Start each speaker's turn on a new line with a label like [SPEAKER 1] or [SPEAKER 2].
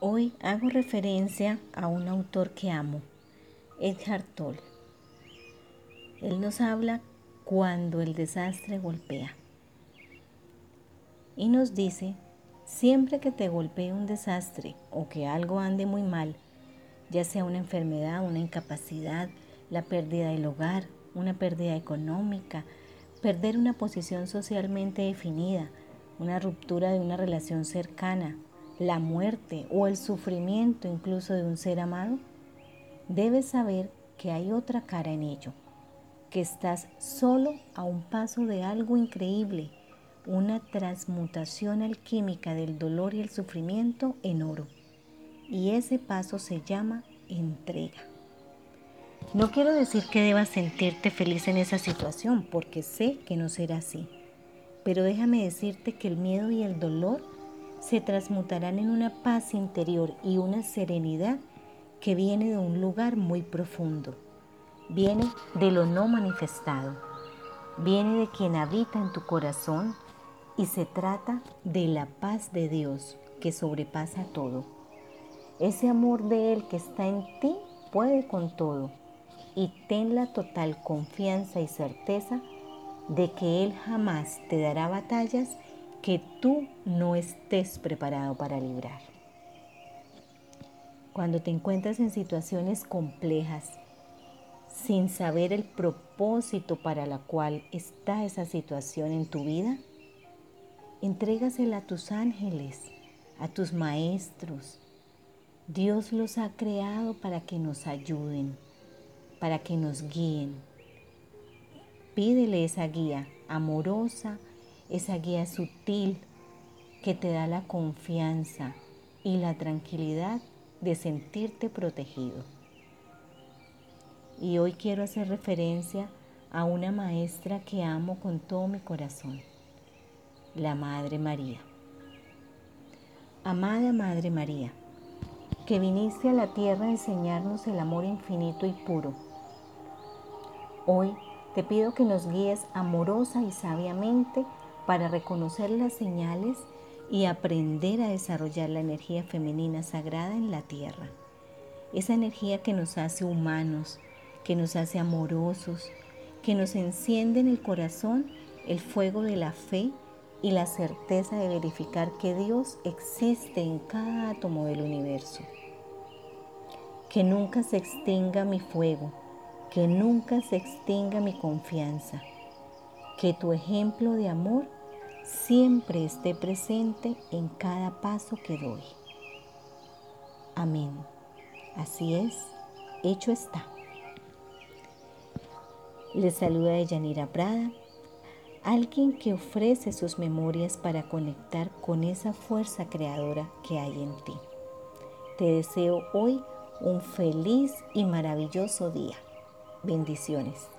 [SPEAKER 1] Hoy hago referencia a un autor que amo, Edgar Tolle. Él nos habla cuando el desastre golpea. Y nos dice, siempre que te golpee un desastre o que algo ande muy mal, ya sea una enfermedad, una incapacidad, la pérdida del hogar, una pérdida económica, perder una posición socialmente definida, una ruptura de una relación cercana, la muerte o el sufrimiento incluso de un ser amado, debes saber que hay otra cara en ello, que estás solo a un paso de algo increíble, una transmutación alquímica del dolor y el sufrimiento en oro. Y ese paso se llama entrega. No quiero decir que debas sentirte feliz en esa situación, porque sé que no será así. Pero déjame decirte que el miedo y el dolor se transmutarán en una paz interior y una serenidad que viene de un lugar muy profundo. Viene de lo no manifestado. Viene de quien habita en tu corazón y se trata de la paz de Dios que sobrepasa todo. Ese amor de Él que está en ti puede con todo y ten la total confianza y certeza de que Él jamás te dará batallas que tú no estés preparado para librar. Cuando te encuentras en situaciones complejas, sin saber el propósito para la cual está esa situación en tu vida, entrégasela a tus ángeles, a tus maestros. Dios los ha creado para que nos ayuden, para que nos guíen. Pídele esa guía amorosa, esa guía sutil que te da la confianza y la tranquilidad de sentirte protegido. Y hoy quiero hacer referencia a una maestra que amo con todo mi corazón, la Madre María. Amada Madre María, que viniste a la tierra a enseñarnos el amor infinito y puro. Hoy te pido que nos guíes amorosa y sabiamente para reconocer las señales y aprender a desarrollar la energía femenina sagrada en la tierra. Esa energía que nos hace humanos, que nos hace amorosos, que nos enciende en el corazón el fuego de la fe y la certeza de verificar que Dios existe en cada átomo del universo. Que nunca se extinga mi fuego, que nunca se extinga mi confianza, que tu ejemplo de amor siempre esté presente en cada paso que doy. Amén. Así es, hecho está. Les saluda Yanira Prada, alguien que ofrece sus memorias para conectar con esa fuerza creadora que hay en ti. Te deseo hoy un feliz y maravilloso día. Bendiciones.